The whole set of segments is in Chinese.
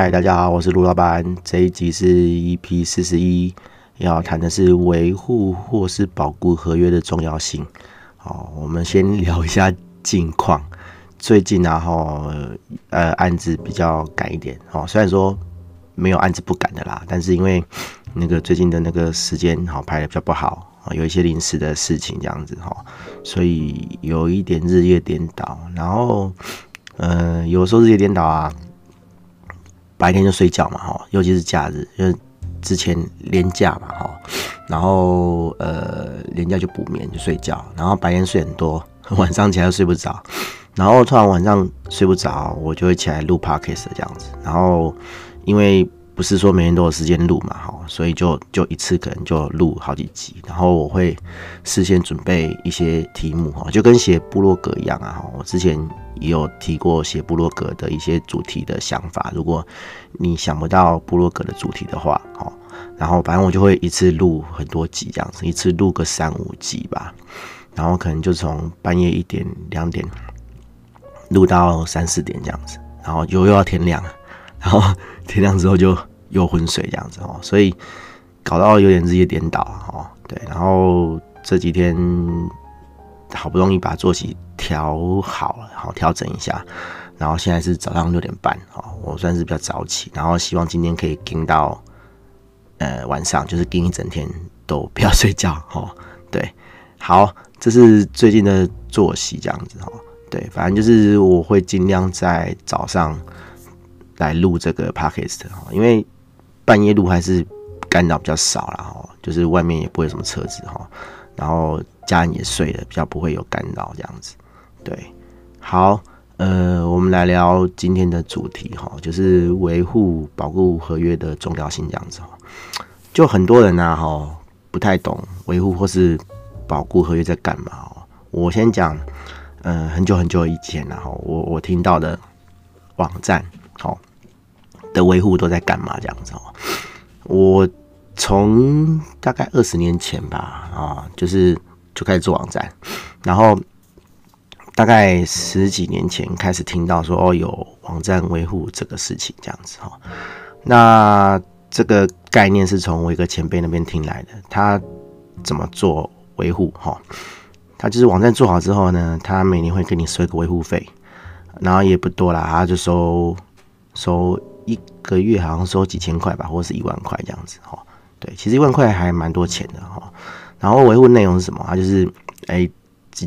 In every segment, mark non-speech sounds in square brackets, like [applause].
嗨，大家好，我是卢老板。这一集是 EP 四十一，要谈的是维护或是保固合约的重要性。好，我们先聊一下近况。最近啊，哈，呃，案子比较赶一点。哦，虽然说没有案子不赶的啦，但是因为那个最近的那个时间好排的比较不好。有一些临时的事情这样子哈，所以有一点日夜颠倒。然后，呃，有时候日夜颠倒啊，白天就睡觉嘛哈，尤其是假日，因为之前连假嘛哈，然后呃连假就补眠就睡觉，然后白天睡很多，[laughs] 晚上起来又睡不着，然后突然晚上睡不着，我就会起来录 podcast 这样子，然后因为。不是说每天都有时间录嘛，哈，所以就就一次可能就录好几集，然后我会事先准备一些题目，哈，就跟写部落格一样啊，哈，我之前也有提过写部落格的一些主题的想法，如果你想不到部落格的主题的话，哈，然后反正我就会一次录很多集这样子，一次录个三五集吧，然后可能就从半夜一点两点录到三四点这样子，然后又又要天亮，然后天亮之后就。又昏睡这样子哦，所以搞到有点日夜颠倒哦。对，然后这几天好不容易把作息调好了，好调整一下，然后现在是早上六点半哦，我算是比较早起，然后希望今天可以盯到呃晚上，就是盯一整天都不要睡觉哦。对，好，这是最近的作息这样子哦。对，反正就是我会尽量在早上来录这个 podcast 哦，因为。半夜路还是干扰比较少啦，哈，就是外面也不会有什么车子哈，然后家人也睡了，比较不会有干扰这样子。对，好，呃，我们来聊今天的主题哈，就是维护保护合约的重要性这样子哈。就很多人呐哈不太懂维护或是保护合约在干嘛哦。我先讲，呃，很久很久以前然后我我听到的网站，好。的维护都在干嘛？这样子哦，我从大概二十年前吧，啊，就是就开始做网站，然后大概十几年前开始听到说哦，有网站维护这个事情这样子哈。那这个概念是从我一个前辈那边听来的，他怎么做维护哈？他就是网站做好之后呢，他每年会给你收一个维护费，然后也不多啦，他就收收。个月好像收几千块吧，或者是一万块这样子哈。对，其实一万块还蛮多钱的哈。然后维护内容是什么？它就是哎，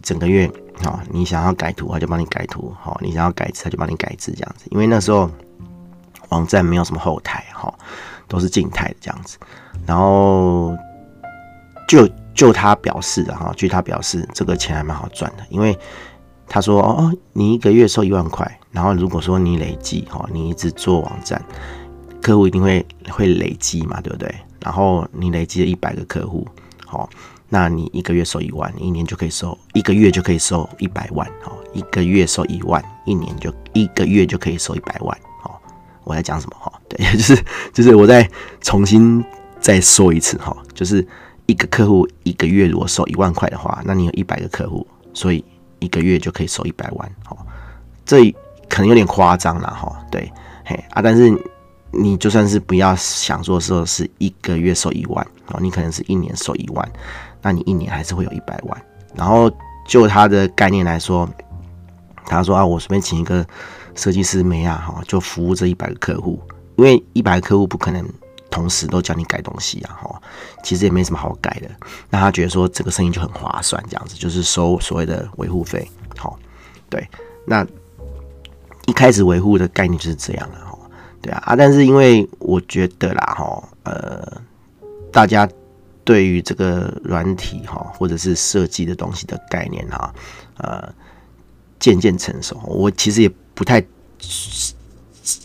整个月哈，你想要改图，他就帮你改图哈；你想要改字，他就帮你改字这样子。因为那时候网站没有什么后台哈，都是静态的这样子。然后就就他表示的哈，据他表示，这个钱还蛮好赚的，因为他说哦，你一个月收一万块。然后如果说你累计哈，你一直做网站，客户一定会会累积嘛，对不对？然后你累积了一百个客户，好，那你一个月收一万，一年就可以收一个月就可以收一百万，好，一个月收一万，一年就一个月就可以收一百万，好，我在讲什么哈？对，[laughs] 就是就是我再重新再说一次哈，就是一个客户一个月如果收一万块的话，那你有一百个客户，所以一个月就可以收一百万，好，这。可能有点夸张了哈，对，嘿啊，但是你就算是不要想说说是一个月收一万哦，你可能是一年收一万，那你一年还是会有一百万。然后就他的概念来说，他说啊，我随便请一个设计师没啊哈，就服务这一百个客户，因为一百个客户不可能同时都叫你改东西啊哈，其实也没什么好改的。那他觉得说这个生意就很划算，这样子就是收所谓的维护费，好，对，那。一开始维护的概念就是这样了哈，对啊啊，但是因为我觉得啦哈，呃，大家对于这个软体哈或者是设计的东西的概念哈，呃，渐渐成熟。我其实也不太，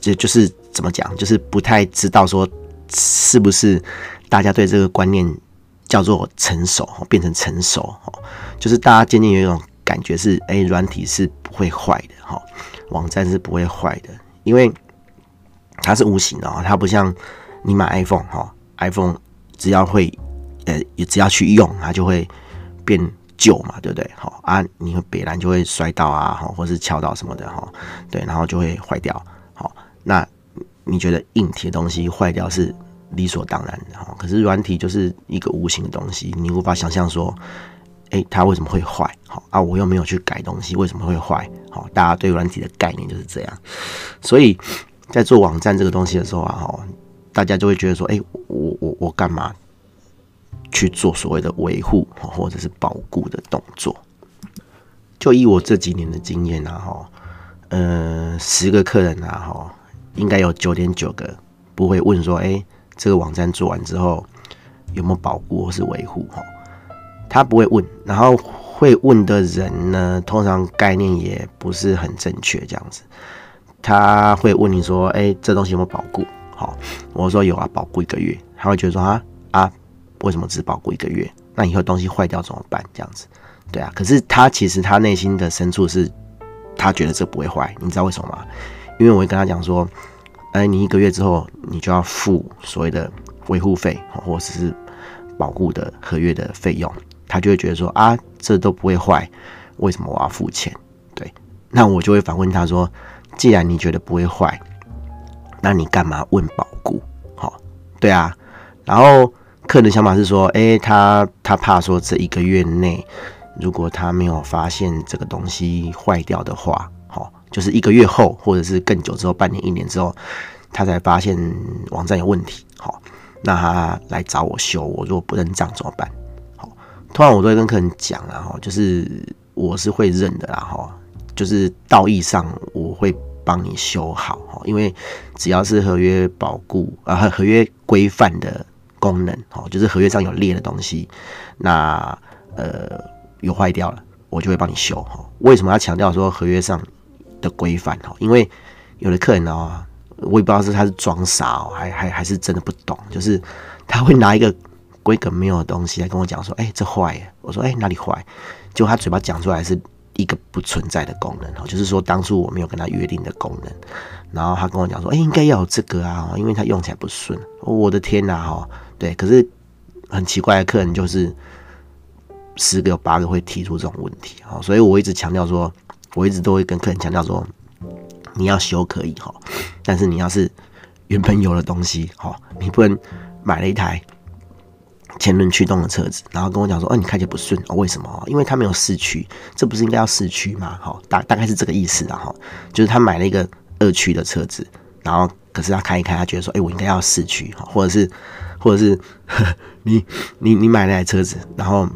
就就是怎么讲，就是不太知道说是不是大家对这个观念叫做成熟，变成成熟，就是大家渐渐有一种感觉是，哎，软体是不会坏的哈。网站是不会坏的，因为它是无形的，它不像你买 iPhone 哈，iPhone 只要会呃，只要去用，它就会变旧嘛，对不对？好啊，你会别人就会摔到啊，或是敲到什么的哈，对，然后就会坏掉。好，那你觉得硬体的东西坏掉是理所当然的哈，可是软体就是一个无形的东西，你无法想象说，哎，它为什么会坏？好啊，我又没有去改东西，为什么会坏？好，大家对软体的概念就是这样，所以在做网站这个东西的时候啊，哈，大家就会觉得说，哎，我我我干嘛去做所谓的维护或者是保固的动作？就以我这几年的经验啊，哈，呃，十个客人啊，哈，应该有九点九个不会问说，哎。这个网站做完之后有没有保固或是维护？哈，他不会问，然后会问的人呢，通常概念也不是很正确，这样子。他会问你说：“哎，这东西有没有保固？”好，我说有啊，保固一个月。他会觉得说：“啊啊，为什么只保固一个月？那以后东西坏掉怎么办？”这样子，对啊。可是他其实他内心的深处是，他觉得这不会坏。你知道为什么吗？因为我会跟他讲说。哎，你一个月之后，你就要付所谓的维护费，或者是保固的合约的费用，他就会觉得说啊，这都不会坏，为什么我要付钱？对，那我就会反问他说，既然你觉得不会坏，那你干嘛问保固？好，对啊。然后客人的想法是说，哎，他他怕说这一个月内，如果他没有发现这个东西坏掉的话。就是一个月后，或者是更久之后，半年、一年之后，他才发现网站有问题。好，那他来找我修，我如果不认账怎么办？通常我都会跟客人讲啊，哈，就是我是会认的啦，哈，就是道义上我会帮你修好，哈，因为只要是合约保固啊，合约规范的功能，哈，就是合约上有列的东西，那呃有坏掉了，我就会帮你修。哈，为什么要强调说合约上？的规范哦，因为有的客人哦，我也不知道是他是装傻哦，还还还是真的不懂，就是他会拿一个一个没有的东西来跟我讲说，哎，这坏，我说，哎，哪里坏？结果他嘴巴讲出来是一个不存在的功能哦，就是说当初我没有跟他约定的功能，然后他跟我讲说，哎，应该要有这个啊，因为他用起来不顺。我的天呐，哈，对，可是很奇怪的客人就是十个有八个会提出这种问题啊，所以我一直强调说。我一直都会跟客人强调说，你要修可以哈，但是你要是原本有的东西哈，你不能买了一台前轮驱动的车子，然后跟我讲说，哦，你开起来不顺哦，为什么？因为它没有四驱，这不是应该要四驱吗？哈，大大概是这个意思啊哈，就是他买了一个二驱的车子，然后可是他开一开，他觉得说，哎，我应该要四驱，或者是或者是呵 [laughs] 你你你买了台车子，然后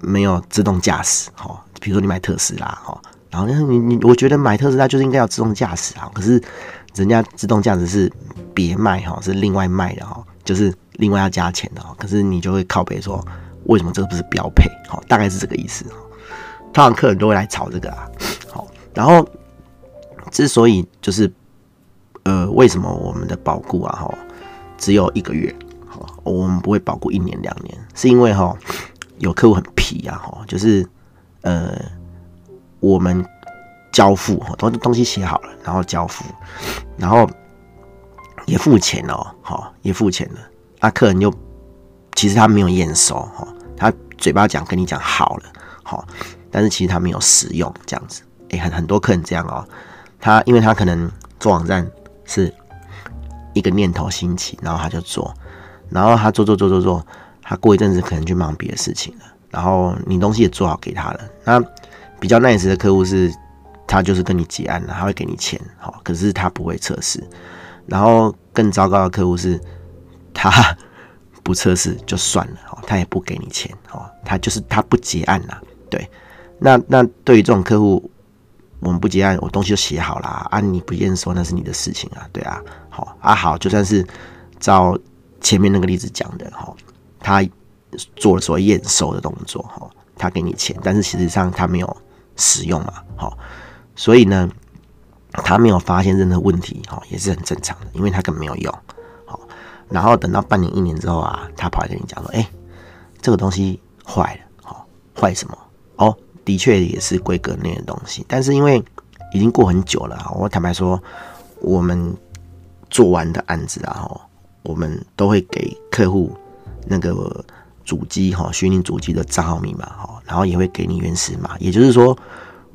没有自动驾驶哈，比如说你买特斯拉哈。然后你你，我觉得买特斯拉就是应该要自动驾驶啊，可是人家自动驾驶是别卖哈，是另外卖的哈，就是另外要加钱的哦。可是你就会靠背说，为什么这个不是标配？好，大概是这个意思。通常客人都会来炒这个啊。好，然后之所以就是呃，为什么我们的保固啊哈只有一个月？好，我们不会保固一年两年，是因为哈有客户很皮啊哈，就是呃。我们交付哈，东东西写好了，然后交付，然后也付钱哦，好，也付钱了。啊，客人又其实他没有验收哈，他嘴巴讲跟你讲好了，好，但是其实他没有使用这样子。哎，很很多客人这样哦，他因为他可能做网站是一个念头兴起，然后他就做，然后他做做做做做，他过一阵子可能去忙别的事情了，然后你东西也做好给他了，那。比较 nice 的客户是，他就是跟你结案了，他会给你钱，好，可是他不会测试。然后更糟糕的客户是，他 [laughs] 不测试就算了，哦，他也不给你钱，哦，他就是他不结案呐，对。那那对于这种客户，我们不结案，我东西就写好了啊，你不验收那是你的事情啊，对啊，好啊好，就算是照前面那个例子讲的，哈，他做了所谓验收的动作，哈，他给你钱，但是实际上他没有。使用嘛，好，所以呢，他没有发现任何问题，哈，也是很正常的，因为他根本没有用，然后等到半年、一年之后啊，他跑来跟你讲说，哎，这个东西坏了，好，坏什么？哦，的确也是规格内的东西，但是因为已经过很久了，我坦白说，我们做完的案子啊，我们都会给客户那个。主机哈，虚拟主机的账号密码哈，然后也会给你原始码，也就是说，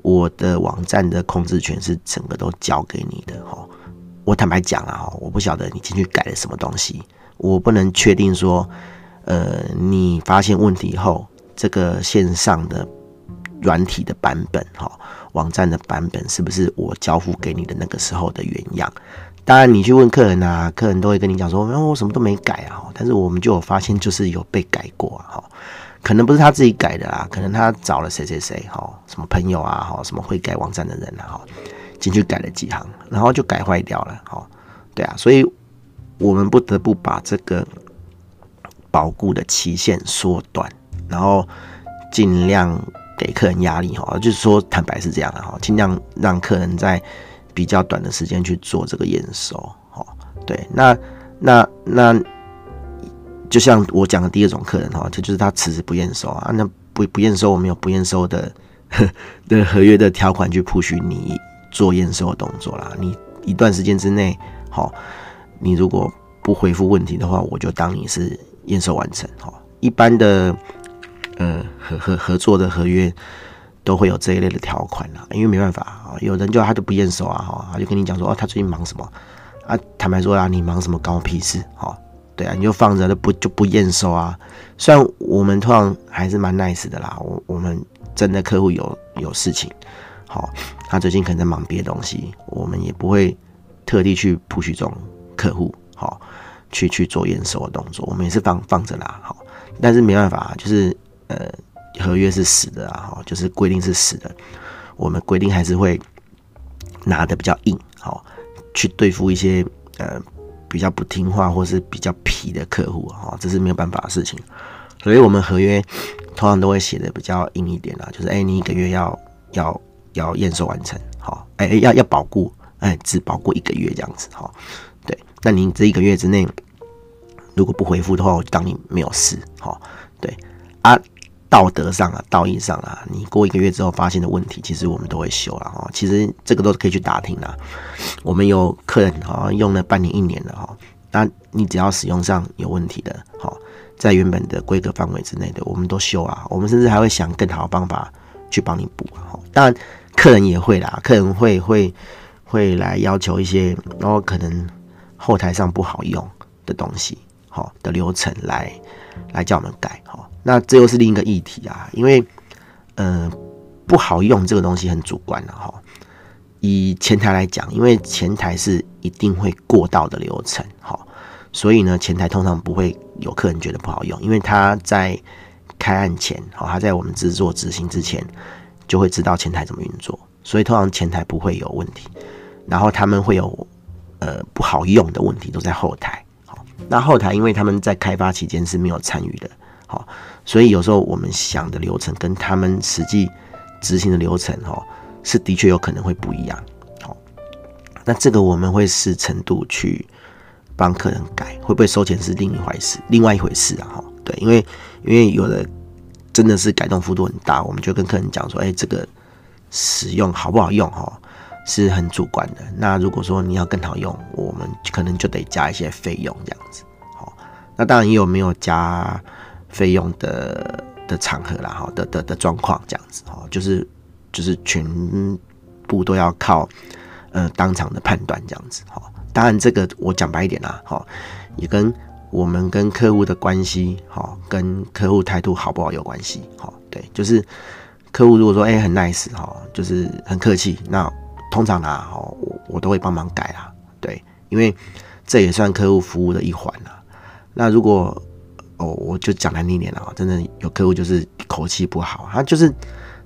我的网站的控制权是整个都交给你的哈。我坦白讲啊，我不晓得你进去改了什么东西，我不能确定说，呃，你发现问题以后，这个线上的软体的版本哈，网站的版本是不是我交付给你的那个时候的原样？当然，你去问客人啊，客人都会跟你讲说，哦，我什么都没改啊。但是我们就有发现，就是有被改过啊，哈，可能不是他自己改的啦，可能他找了谁谁谁，哈，什么朋友啊，哈，什么会改网站的人啊，哈，进去改了几行，然后就改坏掉了，哈，对啊，所以我们不得不把这个保固的期限缩短，然后尽量给客人压力，哈，就是说坦白是这样的，哈，尽量让客人在。比较短的时间去做这个验收，哦，对，那那那，就像我讲的第二种客人哈，就就是他迟迟不验收啊，那不不验收，我们有不验收的 [laughs] 的合约的条款去 push 你做验收的动作啦。你一段时间之内，好，你如果不回复问题的话，我就当你是验收完成，哈。一般的呃合合合作的合约。都会有这一类的条款啦，因为没办法啊，有人就他就不验收啊，哈，他就跟你讲说，哦，他最近忙什么啊？坦白说啊，你忙什么关我屁事，哈，对啊，你就放着，就不就不验收啊。虽然我们通常还是蛮 nice 的啦，我我们真的客户有有事情，好，他最近可能在忙别的东西，我们也不会特地去 push 这种客户，好，去去做验收的动作，我们也是放放着啦，好，但是没办法，就是呃。合约是死的啊，哈，就是规定是死的。我们规定还是会拿的比较硬，好，去对付一些呃比较不听话或是比较皮的客户，哈，这是没有办法的事情。所以我们合约通常都会写的比较硬一点啊，就是哎，你一个月要要要验收完成，好，哎，要要保固，哎，只保固一个月这样子，哈，对。那你这一个月之内如果不回复的话，我就当你没有事，哈，对啊。道德上啊，道义上啊，你过一个月之后发现的问题，其实我们都会修了哈。其实这个都是可以去打听的。我们有客人哈用了半年一年了哈，那你只要使用上有问题的哈，在原本的规格范围之内的，我们都修啊。我们甚至还会想更好的方法去帮你补哈。当然，客人也会啦，客人会会会来要求一些，然后可能后台上不好用的东西，好的流程来来叫我们改哈。那这又是另一个议题啊，因为，呃，不好用这个东西很主观的哈。以前台来讲，因为前台是一定会过道的流程，哈，所以呢，前台通常不会有客人觉得不好用，因为他在开案前，好，他在我们制作执行之前，就会知道前台怎么运作，所以通常前台不会有问题。然后他们会有呃不好用的问题都在后台，好，那后台因为他们在开发期间是没有参与的，好。所以有时候我们想的流程跟他们实际执行的流程，哈，是的确有可能会不一样，好，那这个我们会视程度去帮客人改，会不会收钱是另一回事，另外一回事啊，哈，对，因为因为有的真的是改动幅度很大，我们就跟客人讲说，哎，这个使用好不好用，哈，是很主观的。那如果说你要更好用，我们可能就得加一些费用这样子，好，那当然也有没有加。费用的的场合啦，哈的的的状况这样子哈，就是就是全部都要靠呃当场的判断这样子哈。当然这个我讲白一点啦，哈，也跟我们跟客户的关系哈，跟客户态度好不好有关系哈。对，就是客户如果说哎、很 nice 哈，就是很客气，那通常啦哈，我我都会帮忙改啦。对，因为这也算客户服务的一环啦。那如果哦，我就讲难听点了，真的有客户就是口气不好，他就是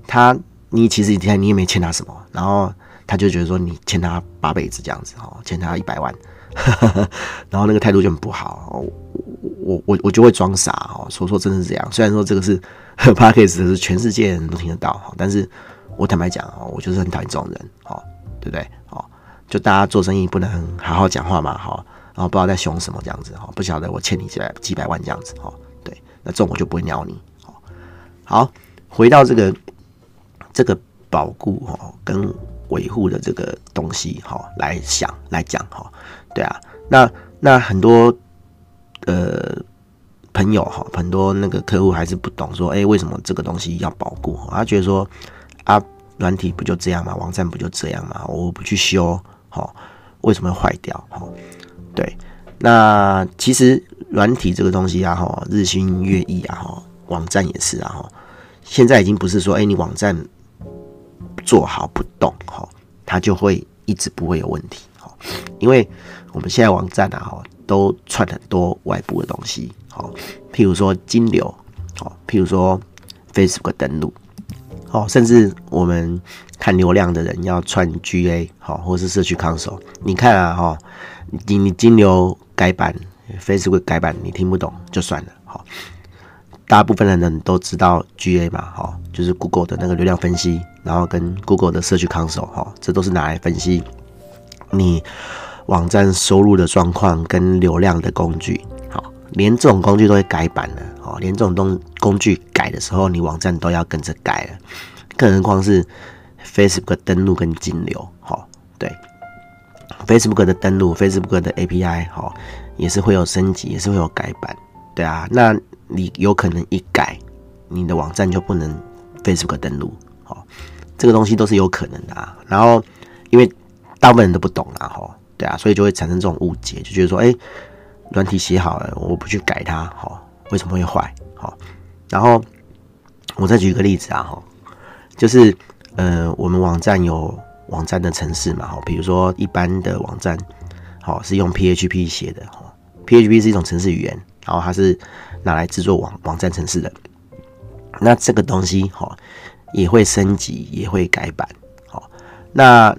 他，你其实以前你也没欠他什么，然后他就觉得说你欠他八辈子这样子哦，欠他一百万，[laughs] 然后那个态度就很不好，我我我就会装傻哦，说说真的是这样，虽然说这个是 [laughs] Podcast 是全世界人都听得到哈，但是我坦白讲哦，我就是很讨厌这种人哦，对不对？哦，就大家做生意不能好好讲话嘛，哈。然后不知道在凶什么这样子哈，不晓得我欠你几百几百万这样子哈，对，那这种我就不会鸟你。好，回到这个这个保固哈跟维护的这个东西哈来想来讲哈，对啊，那那很多呃朋友哈，很多那个客户还是不懂说，哎，为什么这个东西要保固？他觉得说啊，软体不就这样嘛，网站不就这样嘛，我不去修哈。为什么会坏掉？哈，对，那其实软体这个东西啊，哈，日新月异啊，哈，网站也是啊，哈，现在已经不是说，哎，你网站做好不动，哈，它就会一直不会有问题，哈，因为我们现在网站啊，都串很多外部的东西，譬如说金流，譬如说 Facebook 登录。哦，甚至我们看流量的人要串 GA 好，或是社区 Console，你看啊，哈，你你金流改版，Facebook 改版，你听不懂就算了，好，大部分的人都知道 GA 嘛，哈，就是 Google 的那个流量分析，然后跟 Google 的社区 Console，哈，这都是拿来分析你网站收入的状况跟流量的工具，好，连这种工具都会改版了。哦，连这种东工具改的时候，你网站都要跟着改了，更何况是 Facebook 登录跟金流，哈，对，Facebook 的登录，Facebook 的 API，哈，也是会有升级，也是会有改版，对啊，那你有可能一改，你的网站就不能 Facebook 登录，哈，这个东西都是有可能的啊。然后，因为大部分人都不懂啊，哈，对啊，所以就会产生这种误解，就觉得说，哎，软体写好了，我不去改它，好。为什么会坏？好，然后我再举一个例子啊，哈，就是呃，我们网站有网站的程式嘛，哈，比如说一般的网站，好是用 PHP 写的，哈，PHP 是一种程式语言，然后它是拿来制作网网站程式的。那这个东西，哈，也会升级，也会改版，好，那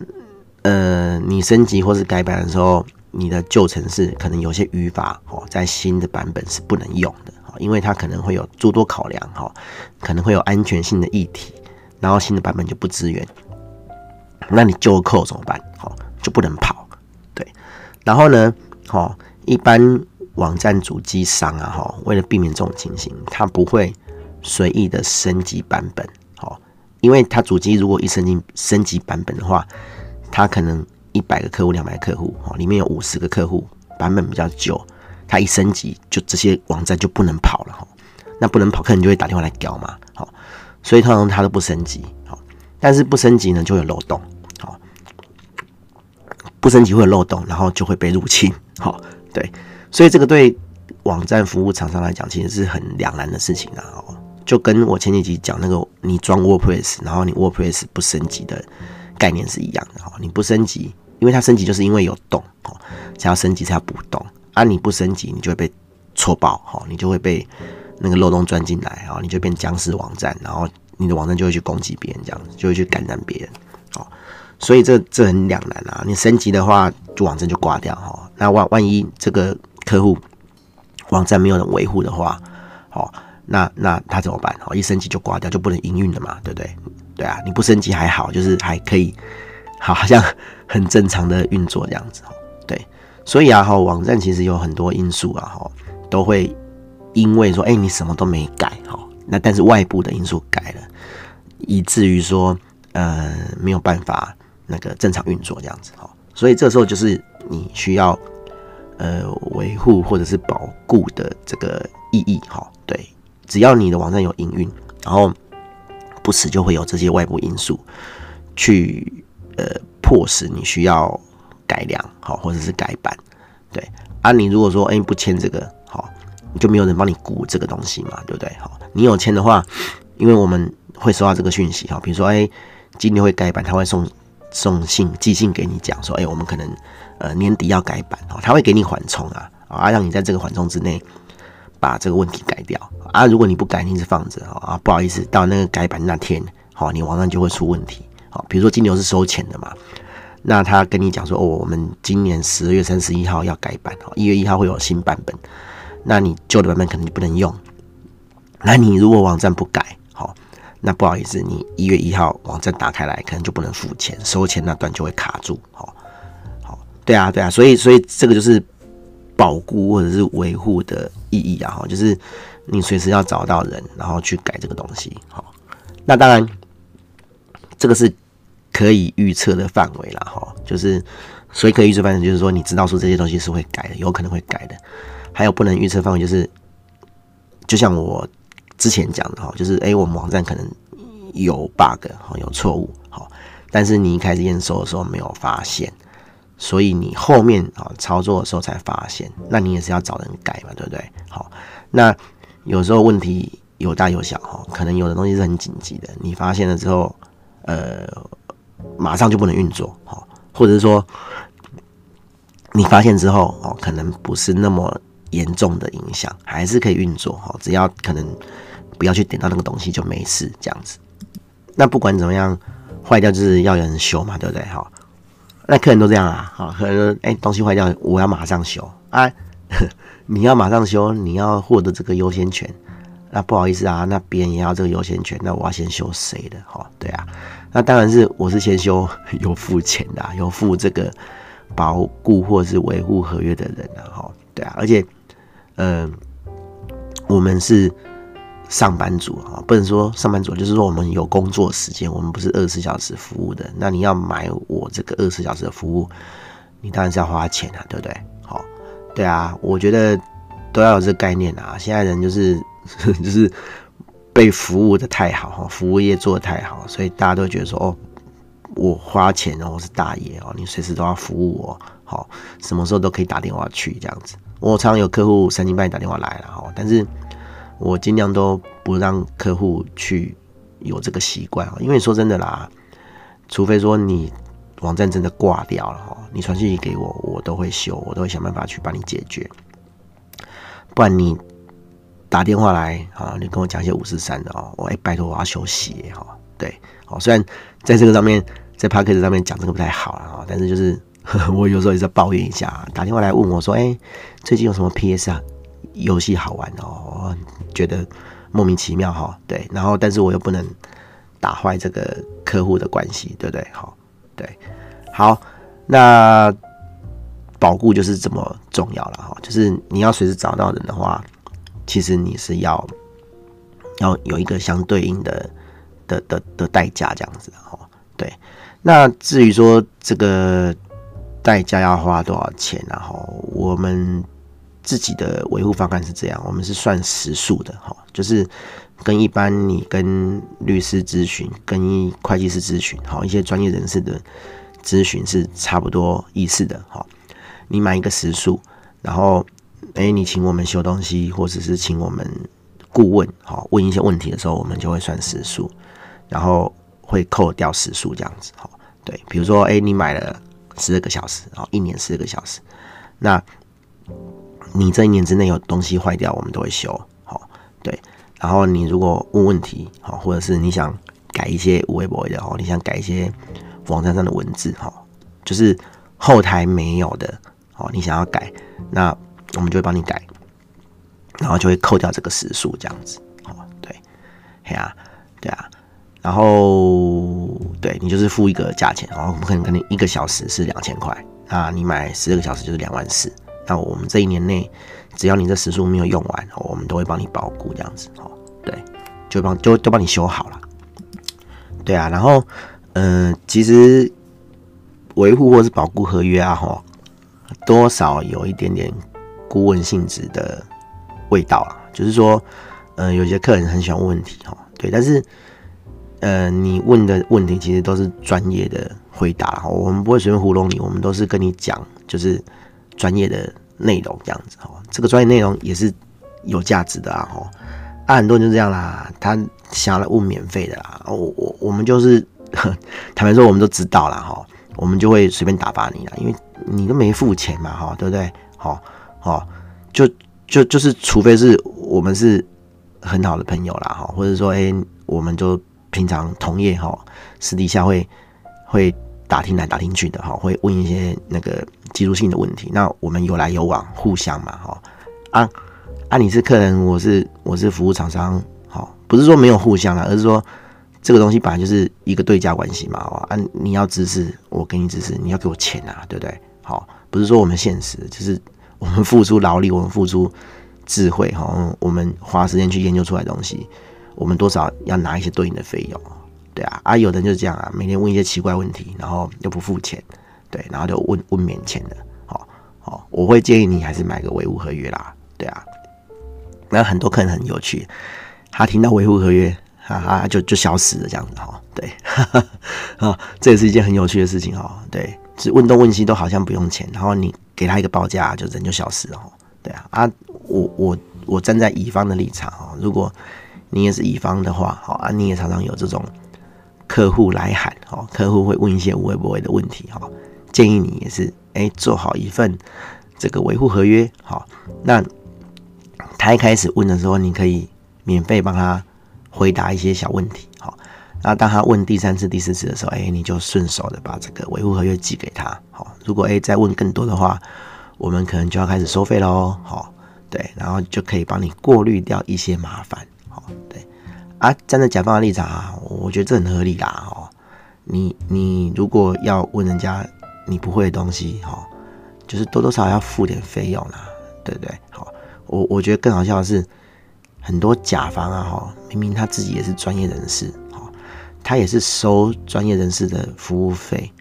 呃，你升级或是改版的时候，你的旧程式可能有些语法，哦，在新的版本是不能用的哦。因为它可能会有诸多考量，哈，可能会有安全性的议题，然后新的版本就不支援，那你旧扣怎么办？哦，就不能跑，对。然后呢，哦，一般网站主机商啊，哈，为了避免这种情形，它不会随意的升级版本，哦，因为它主机如果一升级升级版本的话，他可能一百个客户、两百客户，哦，里面有五十个客户版本比较旧。他一升级，就这些网站就不能跑了哈。那不能跑，客人就会打电话来搞嘛。好，所以通常他都不升级。好，但是不升级呢，就有漏洞。好，不升级会有漏洞，然后就会被入侵。好，对，所以这个对网站服务厂商来讲，其实是很两难的事情啊。就跟我前几集讲那个，你装 WordPress，然后你 WordPress 不升级的概念是一样的。哈，你不升级，因为它升级就是因为有洞，哦，才要升级才要补洞。啊！你不升级，你就会被戳爆，哈，你就会被那个漏洞钻进来，啊，你就变僵尸网站，然后你的网站就会去攻击别人，这样子就会去感染别人，哦，所以这这很两难啊！你升级的话，就网站就挂掉，哈，那万万一这个客户网站没有人维护的话，好，那那他怎么办？好，一升级就挂掉，就不能营运了嘛，对不对？对啊，你不升级还好，就是还可以，好，像很正常的运作这样子，对。所以啊，哈，网站其实有很多因素啊，哈，都会因为说，哎，你什么都没改，哈，那但是外部的因素改了，以至于说，呃，没有办法那个正常运作这样子，哈，所以这时候就是你需要呃维护或者是保固的这个意义，哈，对，只要你的网站有营运，然后不时就会有这些外部因素去呃迫使你需要。改良好，或者是改版，对啊，你如果说哎、不签这个好，你就没有人帮你估这个东西嘛，对不对？好，你有签的话，因为我们会收到这个讯息哈，比如说哎、今天会改版，他会送送信寄信给你讲说，哎、我们可能呃年底要改版哦，他会给你缓冲啊啊，让你在这个缓冲之内把这个问题改掉啊，如果你不改，你一直放着啊，不好意思，到那个改版那天，好，你网上就会出问题，好，比如说金牛是收钱的嘛。那他跟你讲说，哦，我们今年十二月三十一号要改版哦，一月一号会有新版本，那你旧的版本可能就不能用。那你如果网站不改，好，那不好意思，你一月一号网站打开来，可能就不能付钱，收钱那段就会卡住，好，好，对啊，对啊，所以，所以这个就是保固或者是维护的意义啊，哈，就是你随时要找到人，然后去改这个东西，好，那当然，这个是。可以预测的范围啦，哈，就是所以可以预测范围，就是说你知道说这些东西是会改的，有可能会改的。还有不能预测范围，就是就像我之前讲的哈，就是诶，我们网站可能有 bug 哈，有错误哈，但是你一开始验收的时候没有发现，所以你后面啊操作的时候才发现，那你也是要找人改嘛，对不对？好，那有时候问题有大有小哈，可能有的东西是很紧急的，你发现了之后，呃，马上就不能运作哈，或者是说你发现之后哦，可能不是那么严重的影响，还是可以运作哈，只要可能不要去点到那个东西就没事这样子。那不管怎么样，坏掉就是要有人修嘛，对不对？哈。那客人都这样啊，好，客人说，哎、东西坏掉，我要马上修啊！[laughs] 你要马上修，你要获得这个优先权。那不好意思啊，那别人也要这个优先权，那我要先修谁的？哈，对啊，那当然是我是先修有付钱的、啊，有付这个保固或是维护合约的人的、啊、哈，对啊，而且，嗯、呃，我们是。上班族啊，不能说上班族，就是说我们有工作时间，我们不是二十四小时服务的。那你要买我这个二十四小时的服务，你当然是要花钱啊，对不对？好，对啊，我觉得都要有这个概念啊。现在人就是 [laughs] 就是被服务的太好哈，服务业做的太好，所以大家都觉得说哦，我花钱哦，我是大爷哦，你随时都要服务我，好，什么时候都可以打电话去这样子。我常常有客户三更半夜打电话来了哈，但是。我尽量都不让客户去有这个习惯啊，因为说真的啦，除非说你网站真的挂掉了哈，你传信息给我，我都会修，我都会想办法去帮你解决。不然你打电话来啊，你跟我讲一些五四三的哦，我哎拜托我要休息哈，对，哦虽然在这个上面在 Podcast 上面讲这个不太好了啊，但是就是呵呵 [laughs] 我有时候也在抱怨一下，打电话来问我说，哎，最近有什么 PS 啊？游戏好玩哦，觉得莫名其妙哈，对，然后但是我又不能打坏这个客户的关系，对不对？好，对，好，那保固就是这么重要了哈，就是你要随时找到人的话，其实你是要要有一个相对应的的的的代价这样子哈，对，那至于说这个代价要花多少钱，然后我们。自己的维护方案是这样，我们是算时数的哈，就是跟一般你跟律师咨询、跟会计师咨询，好一些专业人士的咨询是差不多意思的哈。你买一个时数，然后诶，你请我们修东西，或者是请我们顾问，好问一些问题的时候，我们就会算时数，然后会扣掉时数这样子哈。对，比如说诶，你买了十二个小时，然后一年十二个小时，那。你这一年之内有东西坏掉，我们都会修，好，对。然后你如果问问题，好，或者是你想改一些微博的，哦，你想改一些网站上的文字，哈，就是后台没有的，哦，你想要改，那我们就会帮你改，然后就会扣掉这个时数，这样子，好，对，嘿啊，对啊，然后对你就是付一个价钱，然后我们可能可能一个小时是两千块，啊，你买十二个小时就是两万四。那我们这一年内，只要你这时数没有用完，我们都会帮你保固这样子，哦，对，就帮就就帮你修好了，对啊，然后，嗯、其实维护或是保固合约啊，哈，多少有一点点顾问性质的味道啊，就是说，呃，有些客人很喜欢问问题，哈，对，但是，呃，你问的问题其实都是专业的回答，我们不会随便糊弄你，我们都是跟你讲，就是。专业的内容这样子哈，这个专业内容也是有价值的啊哈。啊，很多人就这样啦，他想要来问免费的啦，我我我们就是 [laughs] 坦白说，我们都知道啦哈，我们就会随便打发你了，因为你都没付钱嘛哈，对不对？好，好，就就就是，除非是我们是很好的朋友啦哈，或者说哎，我们就平常同业哈，私底下会会。打听来打听去的哈，会问一些那个技术性的问题。那我们有来有往，互相嘛哈。啊啊，你是客人，我是我是服务厂商，好，不是说没有互相啦，而是说这个东西本来就是一个对价关系嘛。啊，你要知识，我给你知识，你要给我钱啊，对不对？好，不是说我们现实，就是我们付出劳力，我们付出智慧哈，我们花时间去研究出来的东西，我们多少要拿一些对应的费用。对啊，啊，有的人就是这样啊，每天问一些奇怪问题，然后又不付钱，对，然后就问问免钱的，好，好，我会建议你还是买个维护合约啦，对啊，那很多客人很有趣，他听到维护合约，哈哈，就就消失了这样子哈，对，哈哈，啊，这也是一件很有趣的事情哈，对，是问东问西都好像不用钱，然后你给他一个报价，就人就消失了。对啊，啊，我我我站在乙方的立场哦，如果你也是乙方的话，好啊，你也常常有这种客户来函，哦，客户会问一些无为不为的问题，哈，建议你也是，哎，做好一份这个维护合约，好，那他一开始问的时候，你可以免费帮他回答一些小问题，好。那当他问第三次、第四次的时候，哎，你就顺手的把这个维护合约寄给他。好，如果哎再问更多的话，我们可能就要开始收费喽。好，对，然后就可以帮你过滤掉一些麻烦。好，对，啊，站在甲方的立场啊，我觉得这很合理啦。哦，你你如果要问人家你不会的东西，哈，就是多多少少要付点费用啦，对不对？好，我我觉得更好笑的是，很多甲方啊，哈，明明他自己也是专业人士。他也是收专业人士的服务费，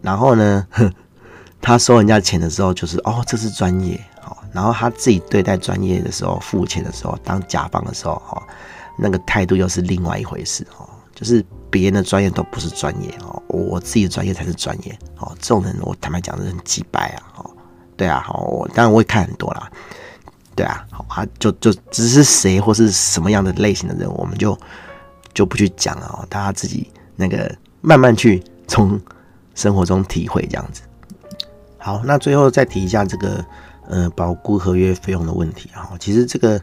然后呢，[laughs] 他收人家钱的时候，就是哦，这是专业，好，然后他自己对待专业的时候，付钱的时候，当甲方的时候，哈，那个态度又是另外一回事，哦，就是别人的专业都不是专业，哦，我自己的专业才是专业，哦，这种人我坦白讲是很机掰啊，哦，对啊，好，我当然我会看很多啦，对啊，好啊，就就只是谁或是什么样的类型的人，我们就。就不去讲了哦，大家自己那个慢慢去从生活中体会这样子。好，那最后再提一下这个呃保固合约费用的问题啊。其实这个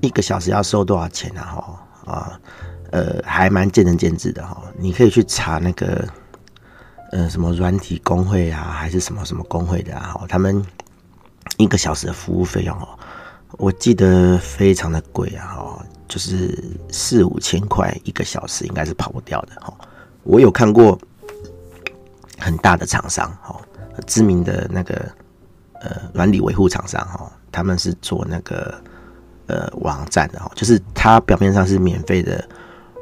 一个小时要收多少钱啊？哈啊呃还蛮见仁见智的哈。你可以去查那个呃什么软体工会啊，还是什么什么工会的啊，他们一个小时的服务费用哦，我记得非常的贵啊哈。就是四五千块一个小时，应该是跑不掉的哈。我有看过很大的厂商哈，知名的那个呃软体维护厂商哈，他们是做那个呃网站的哈，就是它表面上是免费的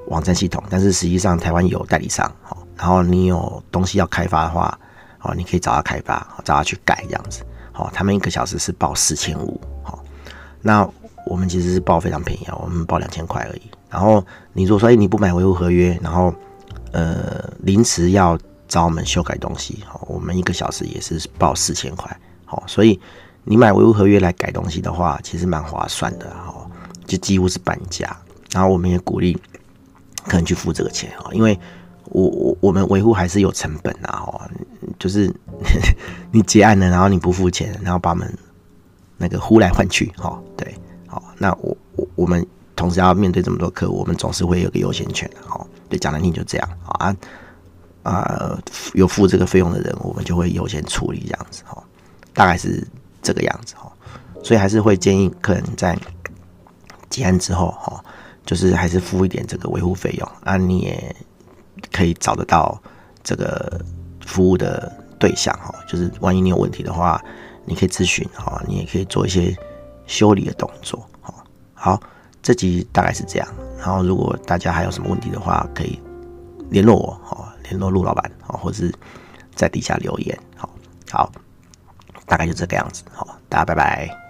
网站系统，但是实际上台湾有代理商哈，然后你有东西要开发的话，哦，你可以找他开发，找他去改这样子，好，他们一个小时是报四千五，好，那。我们其实是报非常便宜啊，我们报两千块而已。然后你如果说，哎，你不买维护合约，然后呃临时要找我们修改东西，好，我们一个小时也是报四千块，好，所以你买维护合约来改东西的话，其实蛮划算的，哈，就几乎是半价。然后我们也鼓励客人去付这个钱，哈，因为我我我们维护还是有成本啊，哈，就是 [laughs] 你结案了，然后你不付钱，然后把我们那个呼来唤去，哈，对。好，那我我我们同时要面对这么多客户，我们总是会有个优先权的。好，对，讲难听就这样。啊啊，呃，有付这个费用的人，我们就会优先处理这样子。哈，大概是这个样子。哈，所以还是会建议客人在结案之后，哈，就是还是付一点这个维护费用啊。你也可以找得到这个服务的对象。哈，就是万一你有问题的话，你可以咨询。哈，你也可以做一些。修理的动作，好，好，这集大概是这样。然后，如果大家还有什么问题的话，可以联络我，好，联络陆老板，好，或是在底下留言，好，好，大概就这个样子，好，大家拜拜。